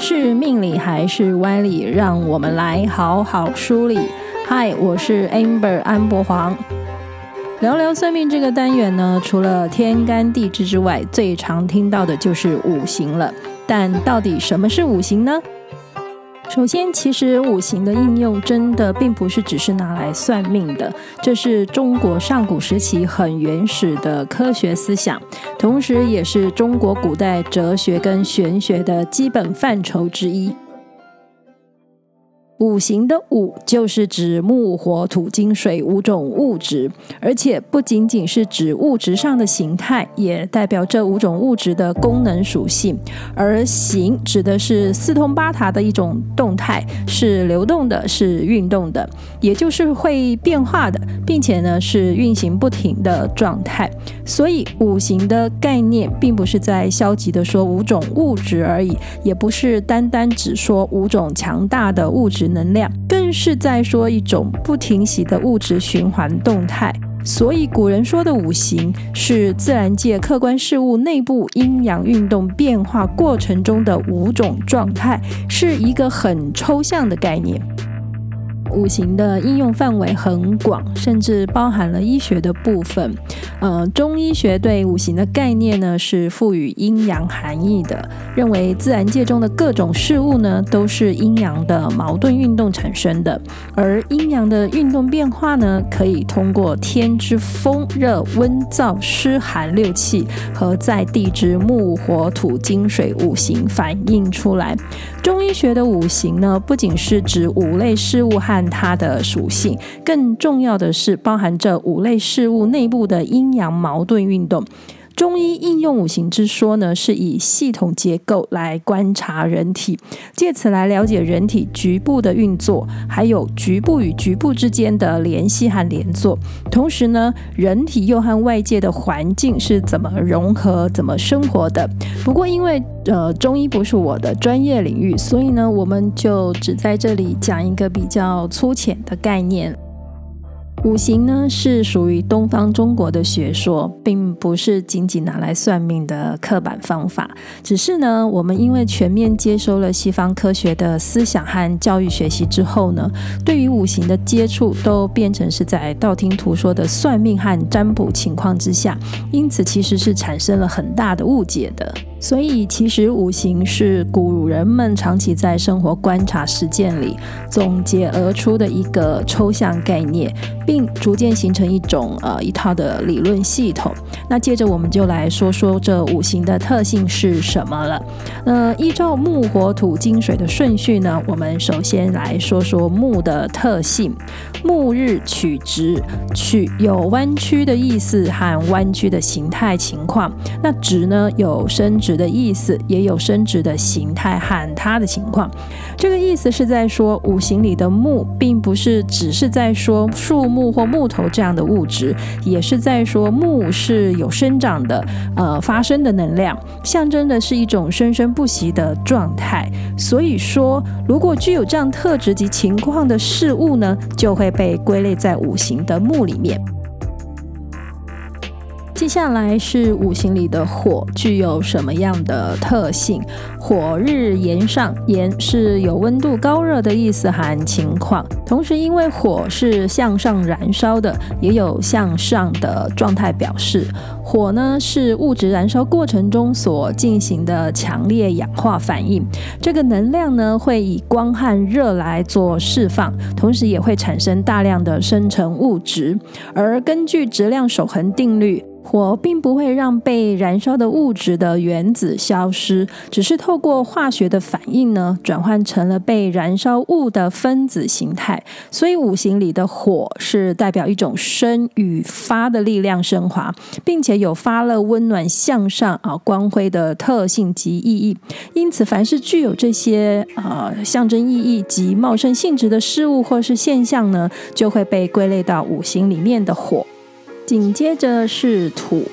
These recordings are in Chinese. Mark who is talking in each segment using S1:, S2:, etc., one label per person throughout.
S1: 是命理还是歪理？让我们来好好梳理。嗨，我是 Amber 安博黄。聊聊算命这个单元呢，除了天干地支之外，最常听到的就是五行了。但到底什么是五行呢？首先，其实五行的应用真的并不是只是拿来算命的，这是中国上古时期很原始的科学思想，同时也是中国古代哲学跟玄学的基本范畴之一。五行的五就是指木、火、土、金、水五种物质，而且不仅仅是指物质上的形态，也代表这五种物质的功能属性。而行指的是四通八达的一种动态，是流动的，是运动的，也就是会变化的，并且呢是运行不停的状态。所以五行的概念，并不是在消极的说五种物质而已，也不是单单只说五种强大的物质。能量更是在说一种不停息的物质循环动态，所以古人说的五行是自然界客观事物内部阴阳运动变化过程中的五种状态，是一个很抽象的概念。五行的应用范围很广，甚至包含了医学的部分。呃，中医学对五行的概念呢，是赋予阴阳含义的，认为自然界中的各种事物呢，都是阴阳的矛盾运动产生的，而阴阳的运动变化呢，可以通过天之风、热、温、燥、湿、寒六气和在地之木、火、土、金、水五行反映出来。中医学的五行呢，不仅是指五类事物和它的属性，更重要的是包含这五类事物内部的阴阳矛盾运动。中医应用五行之说呢，是以系统结构来观察人体，借此来了解人体局部的运作，还有局部与局部之间的联系和连作。同时呢，人体又和外界的环境是怎么融合、怎么生活的。不过，因为呃中医不是我的专业领域，所以呢，我们就只在这里讲一个比较粗浅的概念。五行呢，是属于东方中国的学说，并不是仅仅拿来算命的刻板方法。只是呢，我们因为全面接收了西方科学的思想和教育学习之后呢，对于五行的接触都变成是在道听途说的算命和占卜情况之下，因此其实是产生了很大的误解的。所以，其实五行是古人们长期在生活观察实践里总结而出的一个抽象概念，并逐渐形成一种呃一套的理论系统。那接着我们就来说说这五行的特性是什么了。呃，依照木、火、土、金、水的顺序呢，我们首先来说说木的特性。木日曲直，曲有弯曲的意思和弯曲的形态情况。那直呢，有伸直的意思，也有伸直的形态和它的情况。这个意思是在说，五行里的木，并不是只是在说树木或木头这样的物质，也是在说木是有生长的，呃，发生的能量，象征的是一种生生不息的状态。所以说，如果具有这样特质及情况的事物呢，就会。被归类在五行的木里面。接下来是五行里的火，具有什么样的特性？火日炎上，炎是有温度、高热的意思和情况。同时，因为火是向上燃烧的，也有向上的状态表示。火呢，是物质燃烧过程中所进行的强烈氧化反应。这个能量呢，会以光和热来做释放，同时也会产生大量的生成物质。而根据质量守恒定律，火并不会让被燃烧的物质的原子消失，只是透过化学的反应呢，转换成了被燃烧物的分子形态。所以五行里的火是代表一种生与发的力量升华，并且有发了、温暖、向上啊光辉的特性及意义。因此，凡是具有这些啊、呃、象征意义及茂盛性质的事物或是现象呢，就会被归类到五行里面的火。紧接着是土，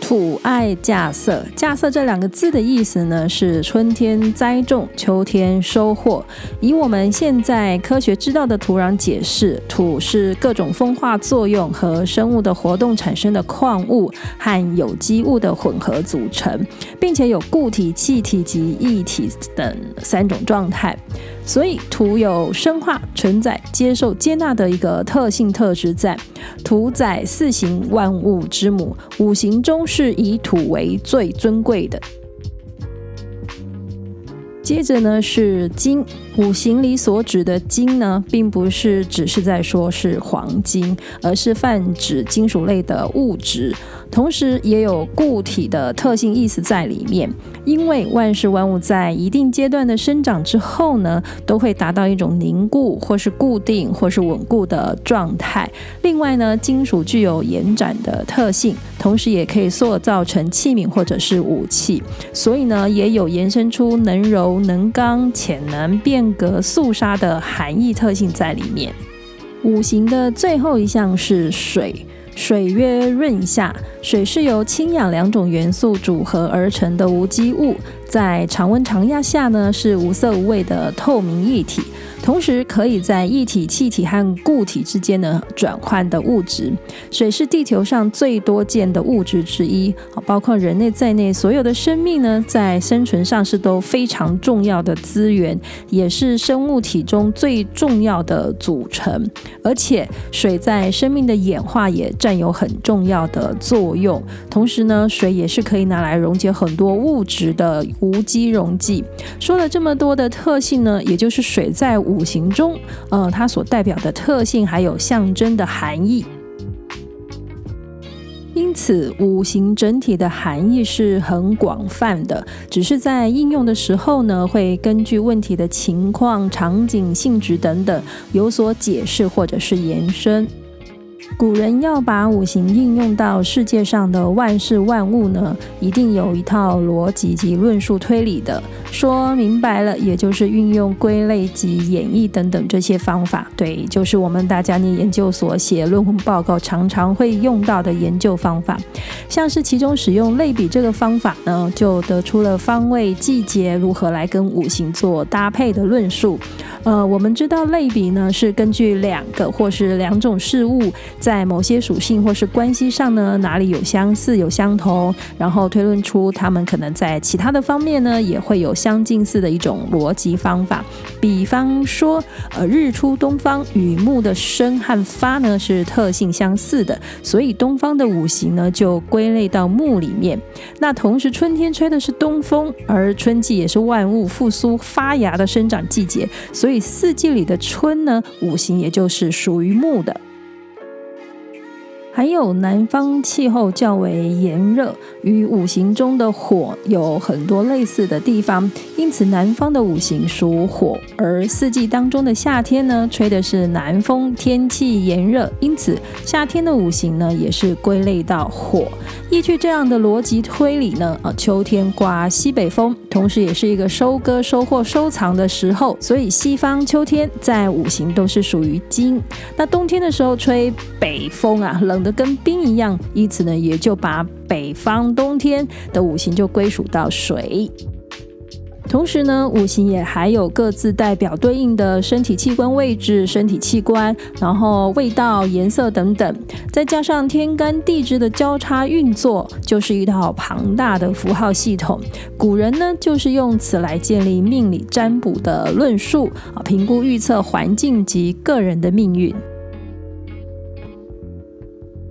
S1: 土爱稼穑，稼穑这两个字的意思呢，是春天栽种，秋天收获。以我们现在科学知道的土壤解释，土是各种风化作用和生物的活动产生的矿物和有机物的混合组成，并且有固体、气体及液体等三种状态。所以土有生化、承载、接受、接纳的一个特性特质在。土载四行万物之母，五行中是以土为最尊贵的。接着呢是金，五行里所指的金呢，并不是只是在说是黄金，而是泛指金属类的物质。同时也有固体的特性意思在里面，因为万事万物在一定阶段的生长之后呢，都会达到一种凝固或是固定或是稳固的状态。另外呢，金属具有延展的特性，同时也可以塑造成器皿或者是武器，所以呢，也有延伸出能柔能刚、潜能格、肃杀的含义特性在里面。五行的最后一项是水。水曰润下，水是由氢氧两种元素组合而成的无机物，在常温常压下呢，是无色无味的透明液体。同时，可以在液体、气体和固体之间呢转换的物质。水是地球上最多见的物质之一，包括人类在内，所有的生命呢，在生存上是都非常重要的资源，也是生物体中最重要的组成。而且，水在生命的演化也占有很重要的作用。同时呢，水也是可以拿来溶解很多物质的无机溶剂。说了这么多的特性呢，也就是水在五行中，呃，它所代表的特性还有象征的含义。因此，五行整体的含义是很广泛的，只是在应用的时候呢，会根据问题的情况、场景、性质等等有所解释或者是延伸。古人要把五行应用到世界上的万事万物呢，一定有一套逻辑及论述推理的。说明白了，也就是运用归类及演绎等等这些方法。对，就是我们大家念研究所写论文报告常常会用到的研究方法。像是其中使用类比这个方法呢，就得出了方位、季节如何来跟五行做搭配的论述。呃，我们知道类比呢，是根据两个或是两种事物在某些属性或是关系上呢，哪里有相似有相同，然后推论出他们可能在其他的方面呢，也会有相近似的一种逻辑方法。比方说，呃，日出东方与木的生和发呢是特性相似的，所以东方的五行呢就归类到木里面。那同时，春天吹的是东风，而春季也是万物复苏发芽的生长季节，所以。四季里的春呢，五行也就是属于木的。还有南方气候较为炎热，与五行中的火有很多类似的地方，因此南方的五行属火。而四季当中的夏天呢，吹的是南风，天气炎热，因此夏天的五行呢也是归类到火。依据这样的逻辑推理呢，啊，秋天刮西北风，同时也是一个收割、收获、收藏的时候，所以西方秋天在五行都是属于金。那冬天的时候吹北风啊，冷。跟冰一样，因此呢，也就把北方冬天的五行就归属到水。同时呢，五行也还有各自代表对应的身体器官位置、身体器官，然后味道、颜色等等，再加上天干地支的交叉运作，就是一套庞大的符号系统。古人呢，就是用此来建立命理占卜的论述啊，评估预测环境及个人的命运。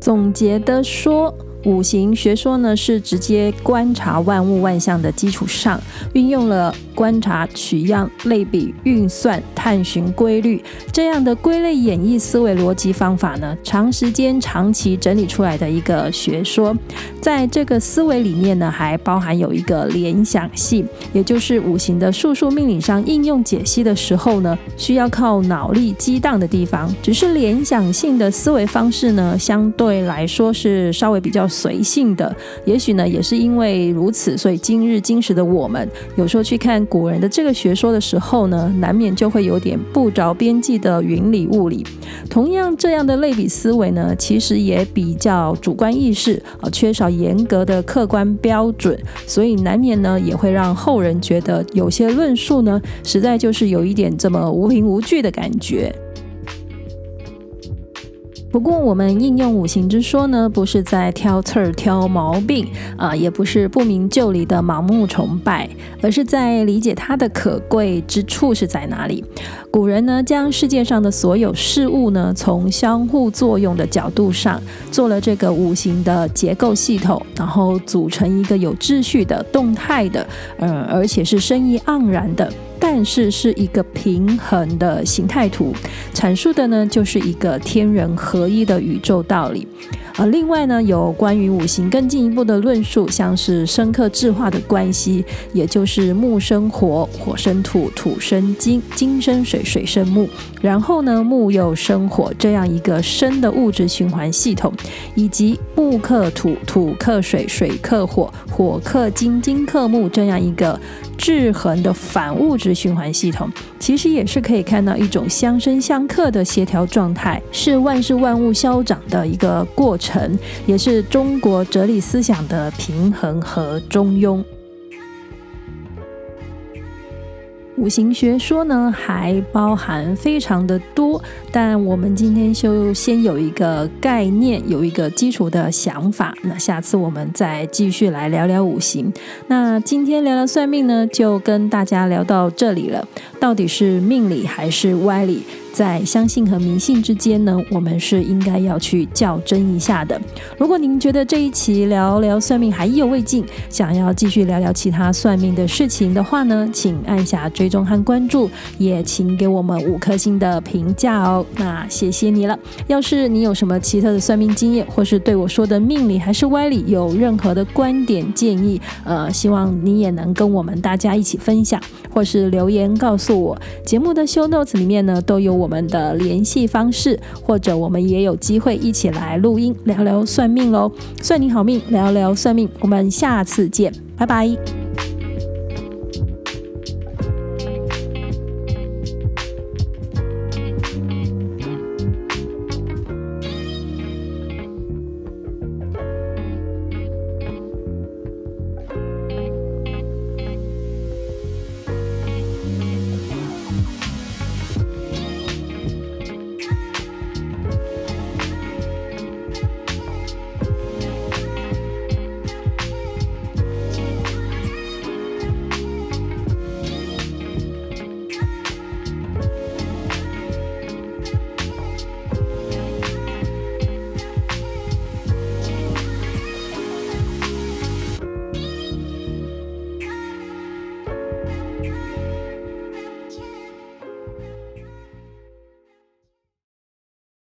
S1: 总结的说。五行学说呢，是直接观察万物万象的基础上，运用了观察、取样、类比、运算、探寻规律这样的归类演绎思维逻辑方法呢，长时间、长期整理出来的一个学说。在这个思维里面呢，还包含有一个联想性，也就是五行的术数命理上应用解析的时候呢，需要靠脑力激荡的地方。只是联想性的思维方式呢，相对来说是稍微比较。随性的。也许呢，也是因为如此，所以今日今时的我们，有时候去看古人的这个学说的时候呢，难免就会有点不着边际的云里雾里。同样，这样的类比思维呢，其实也比较主观意识啊，缺少严格的客观标准，所以难免呢，也会让后人觉得有些论述呢，实在就是有一点这么无凭无据的感觉。不过，我们应用五行之说呢，不是在挑刺儿、挑毛病啊，也不是不明就里的盲目崇拜，而是在理解它的可贵之处是在哪里。古人呢，将世界上的所有事物呢，从相互作用的角度上做了这个五行的结构系统，然后组成一个有秩序的、动态的，嗯，而且是生意盎然的。但是是一个平衡的形态图，阐述的呢，就是一个天人合一的宇宙道理。而另外呢，有关于五行更进一步的论述，像是生克制化的关系，也就是木生火，火生土，土生金，金生水，水生木，然后呢，木又生火，这样一个生的物质循环系统，以及木克土，土克水，水克火，火克金，金克木，这样一个制衡的反物质循环系统，其实也是可以看到一种相生相克的协调状态，是万事万物消长的一个过程。也是中国哲理思想的平衡和中庸。五行学说呢，还包含非常的多，但我们今天就先有一个概念，有一个基础的想法。那下次我们再继续来聊聊五行。那今天聊聊算命呢，就跟大家聊到这里了。到底是命理还是歪理？在相信和迷信之间呢，我们是应该要去较真一下的。如果您觉得这一期聊聊算命还意犹未尽，想要继续聊聊其他算命的事情的话呢，请按下追踪和关注，也请给我们五颗星的评价哦。那谢谢你了。要是你有什么奇特的算命经验，或是对我说的命理还是歪理有任何的观点建议，呃，希望你也能跟我们大家一起分享，或是留言告诉我。节目的修 notes 里面呢，都有我。我们的联系方式，或者我们也有机会一起来录音聊聊算命喽。算你好命，聊聊算命，我们下次见，拜拜。